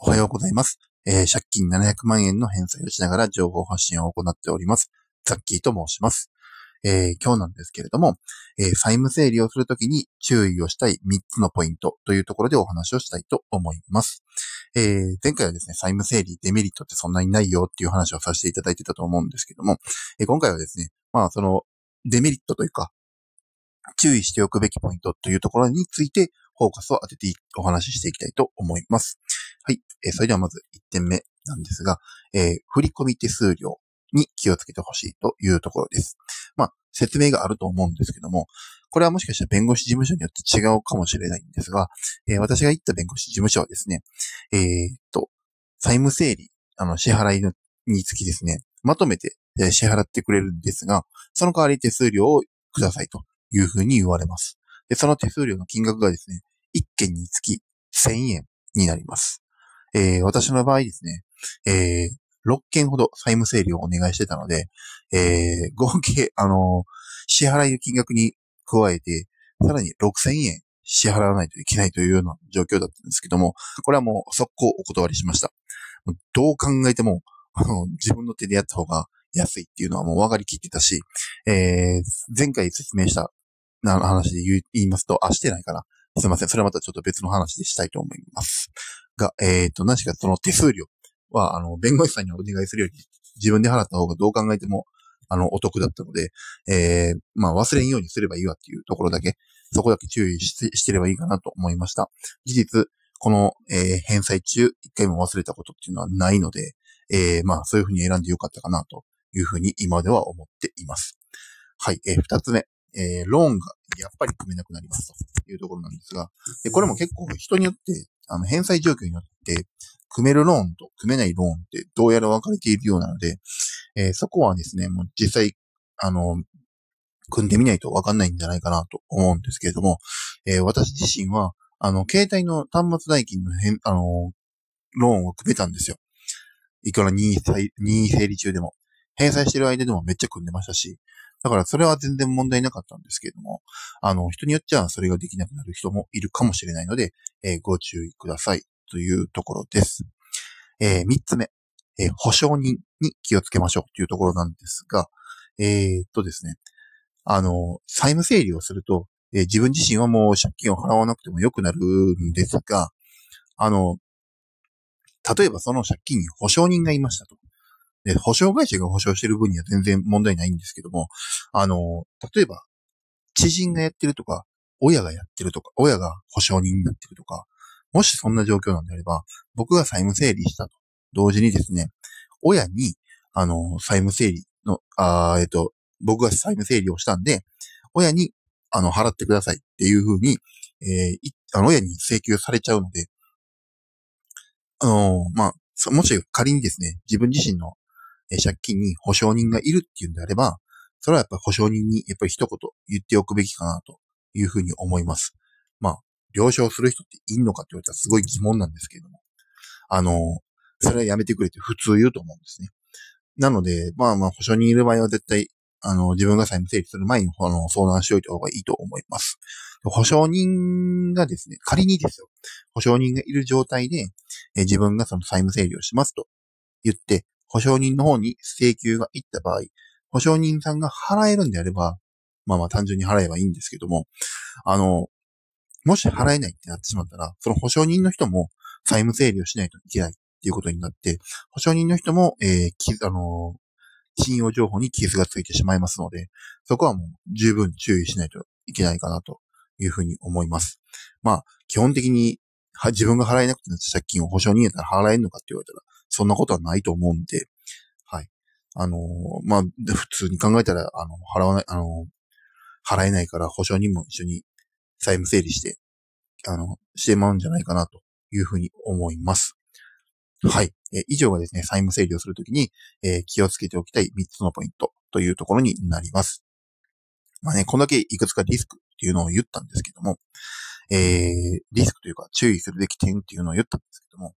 おはようございます。えー借金700万円の返済をしながら情報発信を行っております。ザッキーと申します。えー今日なんですけれども、えー債務整理をするときに注意をしたい3つのポイントというところでお話をしたいと思います。えー前回はですね、債務整理、デメリットってそんなにないよっていう話をさせていただいてたと思うんですけども、え今回はですね、まあそのデメリットというか、注意しておくべきポイントというところについてフォーカスを当ててお話ししていきたいと思います。はい。えーそれではまず1点目なんですが、えー振込手数料に気をつけてほしいというところです。まあ、説明があると思うんですけども、これはもしかしたら弁護士事務所によって違うかもしれないんですが、えー私が行った弁護士事務所はですね、えーっと、債務整理、あの、支払いにつきですね、まとめて支払ってくれるんですが、その代わり手数料をくださいというふうに言われます。で、その手数料の金額がですね、1件につき1000円になります。えー私の場合ですね、えー6件ほど債務整理をお願いしてたので、えー合計、あの支払いの金額に加えて、さらに6000円支払わないといけないというような状況だったんですけども、これはもう速攻お断りしました。どう考えても、自分の手でやった方が安いっていうのはもう分かりきってたし、えー前回説明したな話で言いますと、あ、してないかな。すいません。それはまたちょっと別の話でしたいと思います。が、えっ、と、何しかその手数料は、あの、弁護士さんにお願いするより、自分で払った方がどう考えても、あの、お得だったので、えー、まあ、忘れんようにすればいいわっていうところだけ、そこだけ注意してしてればいいかなと思いました。事実、この、えー返済中、一回も忘れたことっていうのはないので、えー、まあ、そういうふうに選んでよかったかなというふうに今では思っています。はい、えー二つ目。えーローンがやっぱり組めなくなりますというところなんですが、でこれも結構人によって、あの、返済状況によって、組めるローンと組めないローンってどうやら分かれているようなので、えーそこはですね、もう実際、あの、組んでみないと分かんないんじゃないかなと思うんですけれども、えー私自身は、あの、携帯の端末代金の返、あの、ローンを組めたんですよ。いくら任意整理中でも。返済してる間でもめっちゃ組んでましたし、だからそれは全然問題なかったんですけれども、あの、人によっちゃそれができなくなる人もいるかもしれないので、えーご注意くださいというところです。えー三つ目、えー保証人に気をつけましょうというところなんですが、えーっとですね、あの、債務整理をすると、えー自分自身はもう借金を払わなくても良くなるんですが、あの、例えばその借金に保証人がいましたと。で、保証会社が保証してる分には全然問題ないんですけども、あの、例えば、知人がやってるとか、親がやってるとか、親が保証人になってるとか、もしそんな状況なんであれば、僕が債務整理したと。同時にですね、親に、あの、債務整理の、あえっと、僕が債務整理をしたんで、親に、あの、払ってくださいっていうふうに、えーあの、親に請求されちゃうので、あのまあ、もし仮にですね、自分自身の借金に保証人がいるっていうんであれば、それはやっぱり保証人にやっぱり一言言っておくべきかなというふうに思います。まあ、了承する人っていんのかって言われたらすごい疑問なんですけれども。あの、それはやめてくれって普通言うと思うんですね。なので、まあまあ保証人いる場合は絶対、あの、自分が債務整理する前にあの相談しておいた方がいいと思います。保証人がですね、仮にですよ、保証人がいる状態で、え自分がその債務整理をしますと言って、保証人の方に請求が行った場合、保証人さんが払えるんであれば、まあまあ単純に払えばいいんですけども、あの、もし払えないってなってしまったら、その保証人の人も債務整理をしないといけないっていうことになって、保証人の人も、えー、きあの信用情報に傷がついてしまいますので、そこはもう十分注意しないといけないかなというふうに思います。まあ、基本的には自分が払えなくてなった借金を保証人やったら払えんのかって言われたら、そんなことはないと思うんで、はい。あのまあ、普通に考えたら、あの、払わない、あの払えないから保証人も一緒に債務整理して、あの、してまうんじゃないかなというふうに思います。はい。え以上がですね、債務整理をするときに、えー気をつけておきたい3つのポイントというところになります。まあね、こんだけいくつかリスクっていうのを言ったんですけども、えー、リスクというか注意するべき点っていうのを言ったんですけども、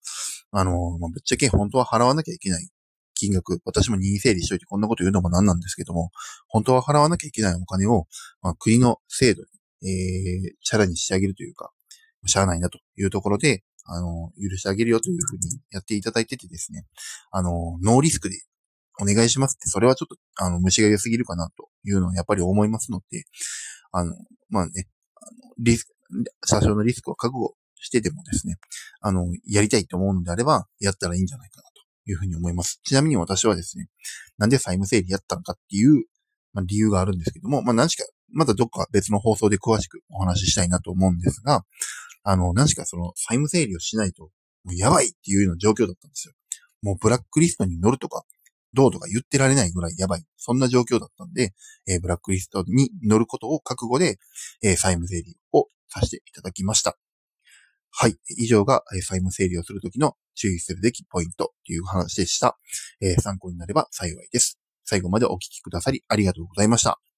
あのまあ、ぶっちゃけ本当は払わなきゃいけない金額、私も任意整理しといてこんなこと言うのもなんなんですけども、本当は払わなきゃいけないお金を、まあ、国の制度に、えー、チャラにしてあげるというか、しゃあないなというところで、あの、許してあげるよというふうにやっていただいててですね、あの、ノーリスクでお願いしますって、それはちょっと、あの、虫が良すぎるかなというのはやっぱり思いますので、あの、まあね、あのリスク、多少のリスクを覚悟してでもですね、あの、やりたいと思うのであれば、やったらいいんじゃないかなというふうに思います。ちなみに私はですね、なんで債務整理やったのかっていう、まあ、理由があるんですけども、まあ、何しか、またどっか別の放送で詳しくお話ししたいなと思うんですが、あの、何しかその債務整理をしないと、もうやばいっていうような状況だったんですよ。もうブラックリストに乗るとか、どうとか言ってられないぐらいやばい。そんな状況だったんで、えー、ブラックリストに乗ることを覚悟で、えー、債務整理をさせていただきました。はい。以上が、え、債務整理をするときの注意するべきポイントという話でした。え、参考になれば幸いです。最後までお聞きくださりありがとうございました。